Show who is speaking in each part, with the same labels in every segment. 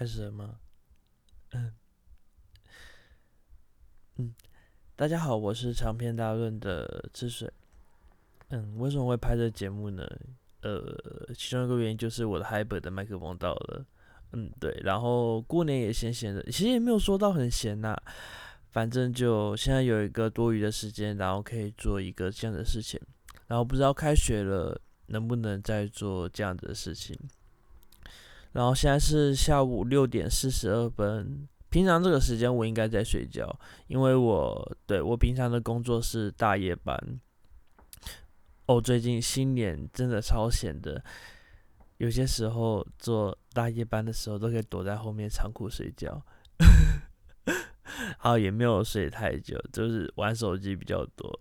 Speaker 1: 开始了吗？嗯嗯，大家好，我是长篇大论的吃水。嗯，为什么会拍这节目呢？呃，其中一个原因就是我的 Hyper 的麦克风到了。嗯，对，然后过年也闲闲的，其实也没有说到很闲呐。反正就现在有一个多余的时间，然后可以做一个这样的事情。然后不知道开学了能不能再做这样的事情。然后现在是下午六点四十二分。平常这个时间我应该在睡觉，因为我对我平常的工作是大夜班。哦，最近新年真的超闲的，有些时候做大夜班的时候都可以躲在后面仓库睡觉。好，也没有睡太久，就是玩手机比较多。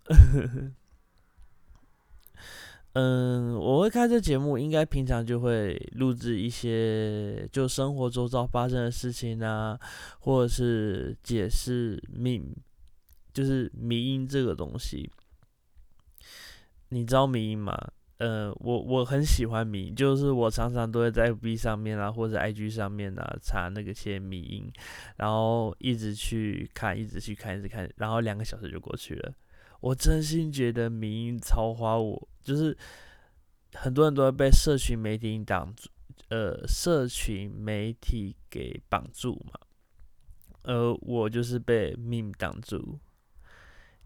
Speaker 1: 嗯，我会开这节目，应该平常就会录制一些就生活周遭发生的事情啊，或者是解释命，就是迷音这个东西。你知道迷音吗？呃，我我很喜欢迷，就是我常常都会在 B 上面啊，或者 IG 上面啊查那个些迷音，然后一直去看，一直去看，一直看，然后两个小时就过去了。我真心觉得迷音超花我。就是很多人都会被社群媒体挡住，呃，社群媒体给绑住嘛，而我就是被命挡住，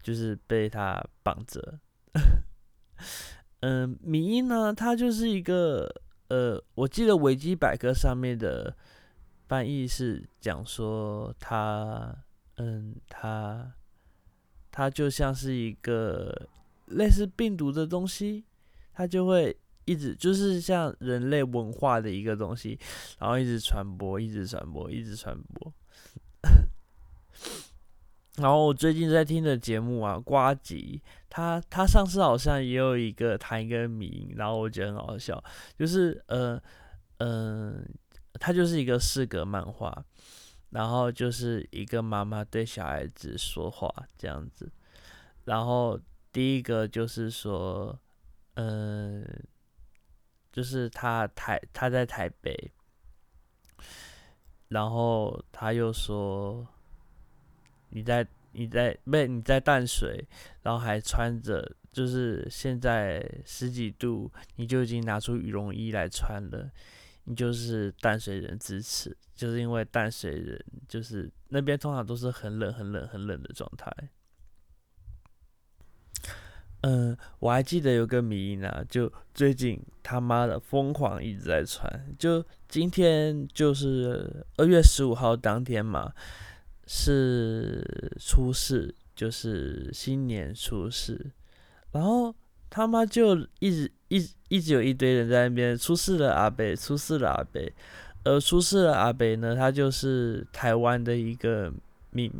Speaker 1: 就是被他绑着。嗯，迷音呢，它就是一个，呃，我记得维基百科上面的翻译是讲说，它，嗯，它，它就像是一个。类似病毒的东西，它就会一直就是像人类文化的一个东西，然后一直传播，一直传播，一直传播。然后我最近在听的节目啊，瓜吉，他他上次好像也有一个谈一个名，然后我觉得很好笑，就是呃嗯，他就是一个四格漫画，然后就是一个妈妈对小孩子说话这样子，然后。第一个就是说，嗯，就是他台他在台北，然后他又说，你在你在不你在淡水，然后还穿着就是现在十几度，你就已经拿出羽绒衣来穿了，你就是淡水人支持，就是因为淡水人就是那边通常都是很冷很冷很冷的状态。嗯，我还记得有个迷呢，就最近他妈的疯狂一直在传，就今天就是二月十五号当天嘛，是初四，就是新年初四，然后他妈就一直一一直有一堆人在那边出事了阿北，出事了阿北，而出事了阿北呢，他就是台湾的一个名，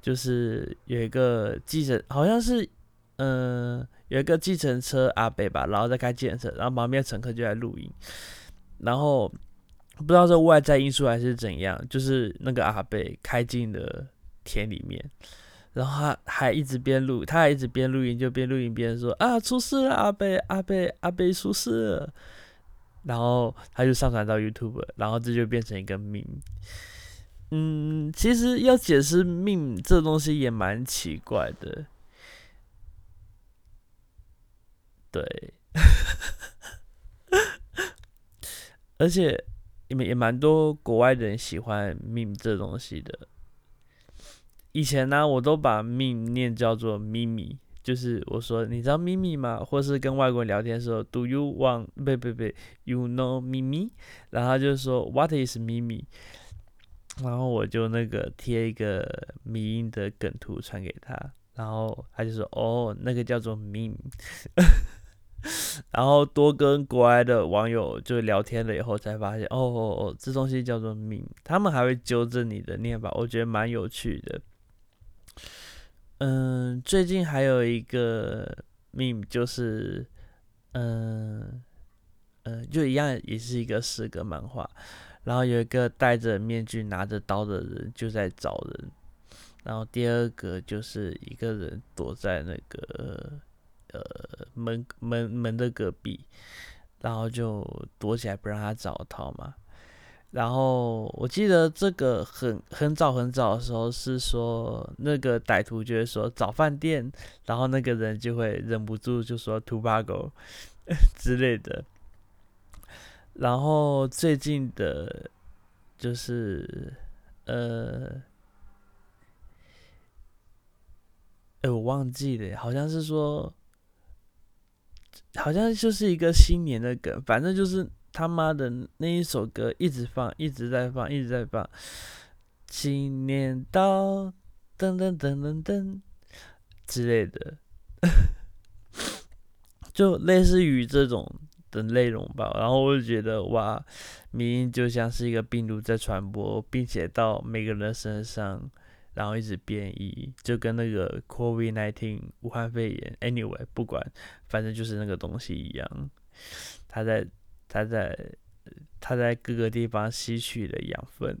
Speaker 1: 就是有一个记者，好像是。嗯，有一个计程车阿北吧，然后在开计程车，然后旁边乘客就在录音，然后不知道是外在因素还是怎样，就是那个阿北开进了田里面，然后他还一直边录，他还一直边录音就边录音边说啊出事了阿贝阿贝阿贝出事了，然后他就上传到 YouTube，然后这就变成一个命。嗯，其实要解释命这东西也蛮奇怪的。对，而且也也蛮多国外的人喜欢命这东西的。以前呢，我都把命念叫做咪咪，就是我说你知道咪咪吗？或是跟外国人聊天的时候，Do you want？不不不，You know 咪咪？然后就说 What is 咪咪？然后我就那个贴一个迷音的梗图传给他，然后他就说哦，那个叫做咪。然后多跟国外的网友就聊天了以后，才发现哦哦哦，这东西叫做命，他们还会纠正你的念法，我觉得蛮有趣的。嗯，最近还有一个命，就是嗯嗯，就一样，也是一个四格漫画，然后有一个戴着面具拿着刀的人就在找人，然后第二个就是一个人躲在那个。呃，门门门的隔壁，然后就躲起来不让他找到嘛。然后我记得这个很很早很早的时候是说，那个歹徒就会说找饭店，然后那个人就会忍不住就说 t o b a g o 之类的。然后最近的，就是呃，哎，我忘记了，好像是说，好像就是一个新年的梗，反正就是。他妈的那一首歌一直放，一直在放，一直在放。新年到，噔噔噔噔噔之类的，就类似于这种的内容吧。然后我就觉得，哇，民音就像是一个病毒在传播，并且到每个人身上，然后一直变异，就跟那个 COVID-19 武汉肺炎，anyway，不管，反正就是那个东西一样，它在。他在他在各个地方吸取了养分，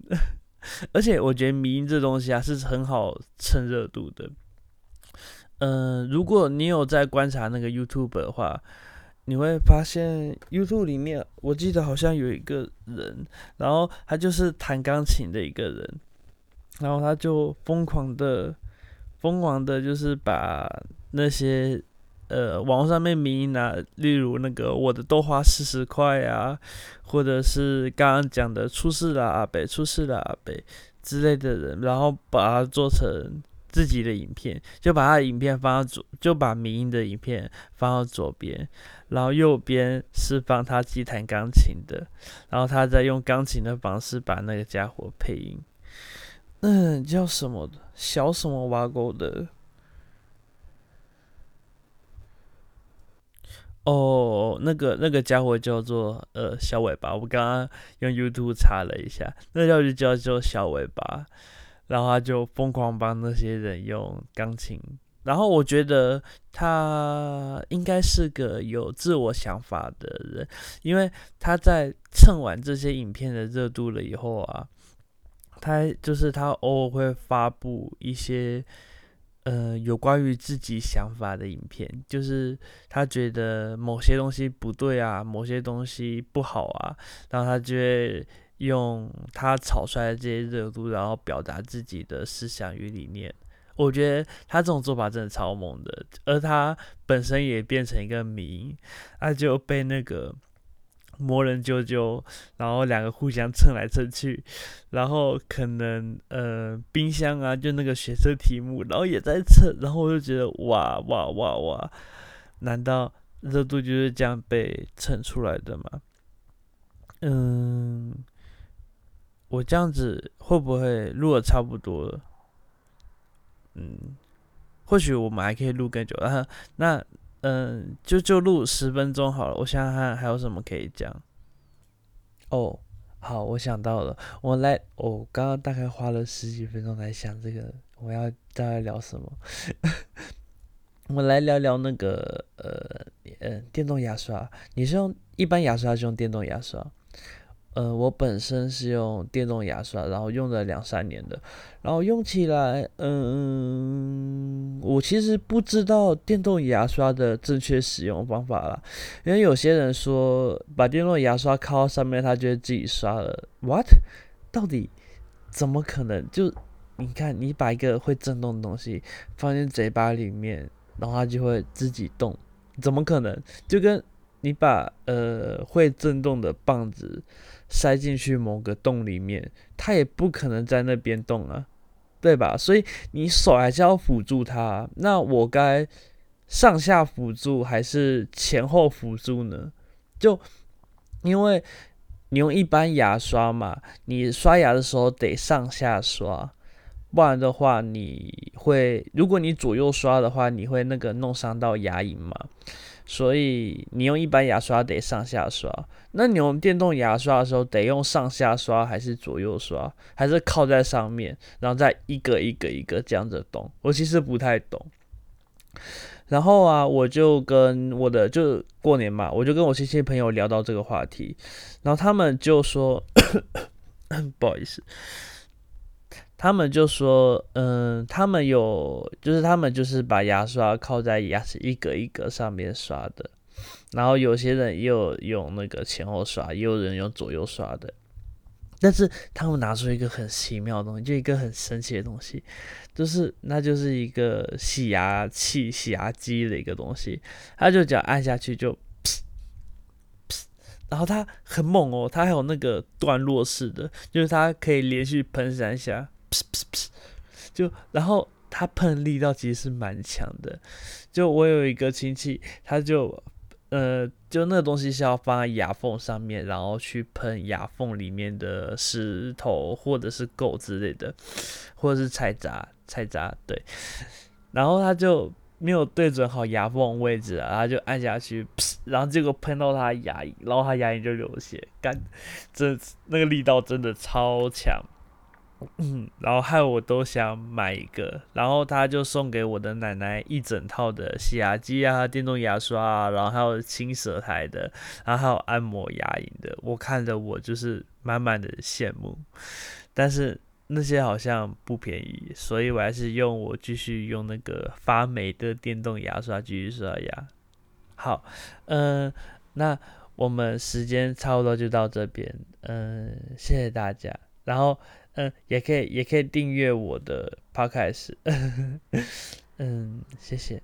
Speaker 1: 而且我觉得迷音这东西啊是很好蹭热度的。嗯，如果你有在观察那个 YouTube 的话，你会发现 YouTube 里面，我记得好像有一个人，然后他就是弹钢琴的一个人，然后他就疯狂的疯狂的，就是把那些。呃，网络上面名音啊，例如那个我的豆花四十块啊，或者是刚刚讲的出事了阿北，出事了阿北之类的人，然后把它做成自己的影片，就把他的影片放到左，就把民音的影片放到左边，然后右边是放他自己弹钢琴的，然后他再用钢琴的方式把那个家伙配音，嗯，叫什么小什么挖沟的。哦，那个那个家伙叫做呃小尾巴，我刚刚用 YouTube 查了一下，那叫就叫做小尾巴，然后他就疯狂帮那些人用钢琴，然后我觉得他应该是个有自我想法的人，因为他在蹭完这些影片的热度了以后啊，他就是他偶尔会发布一些。呃，有关于自己想法的影片，就是他觉得某些东西不对啊，某些东西不好啊，然后他就会用他炒出来的这些热度，然后表达自己的思想与理念。我觉得他这种做法真的超猛的，而他本身也变成一个迷，他就被那个。魔人啾啾，然后两个互相蹭来蹭去，然后可能呃冰箱啊，就那个学测题目，然后也在蹭，然后我就觉得哇哇哇哇，难道热度就是这样被蹭出来的吗？嗯，我这样子会不会录的差不多了？嗯，或许我们还可以录更久啊，那。嗯，就就录十分钟好了。我想想看还有什么可以讲。哦，好，我想到了，我来，我刚刚大概花了十几分钟来想这个，我要大概聊什么？我来聊聊那个呃呃电动牙刷。你是用一般牙刷还是用电动牙刷？呃，我本身是用电动牙刷，然后用了两三年的，然后用起来，嗯，我其实不知道电动牙刷的正确使用方法啦，因为有些人说把电动牙刷靠上面，它就会自己刷了。What？到底怎么可能？就你看，你把一个会震动的东西放进嘴巴里面，然后它就会自己动，怎么可能？就跟你把呃会震动的棒子。塞进去某个洞里面，它也不可能在那边动啊，对吧？所以你手还是要辅助它。那我该上下辅助还是前后辅助呢？就因为你用一般牙刷嘛，你刷牙的时候得上下刷，不然的话你会，如果你左右刷的话，你会那个弄伤到牙龈嘛。所以你用一般牙刷得上下刷，那你用电动牙刷的时候得用上下刷还是左右刷，还是靠在上面，然后再一个一个一个这样子动？我其实不太懂。然后啊，我就跟我的就过年嘛，我就跟我亲戚朋友聊到这个话题，然后他们就说，不好意思。他们就说，嗯，他们有，就是他们就是把牙刷靠在牙齿一格一格上面刷的，然后有些人又用那个前后刷，也有人用左右刷的。但是他们拿出一个很奇妙的东西，就一个很神奇的东西，就是那就是一个洗牙器、洗牙机的一个东西，他就只要按下去就，然后它很猛哦，它还有那个段落式的，就是它可以连续喷三下，就然后他喷力道其实是蛮强的，就我有一个亲戚，他就。呃，就那个东西是要放在牙缝上面，然后去喷牙缝里面的石头或者是垢之类的，或者是菜渣、菜渣，对。然后他就没有对准好牙缝位置啊，他就按下去，然后结果喷到他牙龈，然后他牙龈就流血，干，这那个力道真的超强。嗯，然后害我都想买一个，然后他就送给我的奶奶一整套的洗牙机啊、电动牙刷啊，然后还有清舌台的，然后还有按摩牙龈的。我看着我就是满满的羡慕，但是那些好像不便宜，所以我还是用我继续用那个发霉的电动牙刷继续刷牙。好，嗯，那我们时间差不多就到这边，嗯，谢谢大家，然后。嗯，也可以，也可以订阅我的 podcast。嗯，谢谢。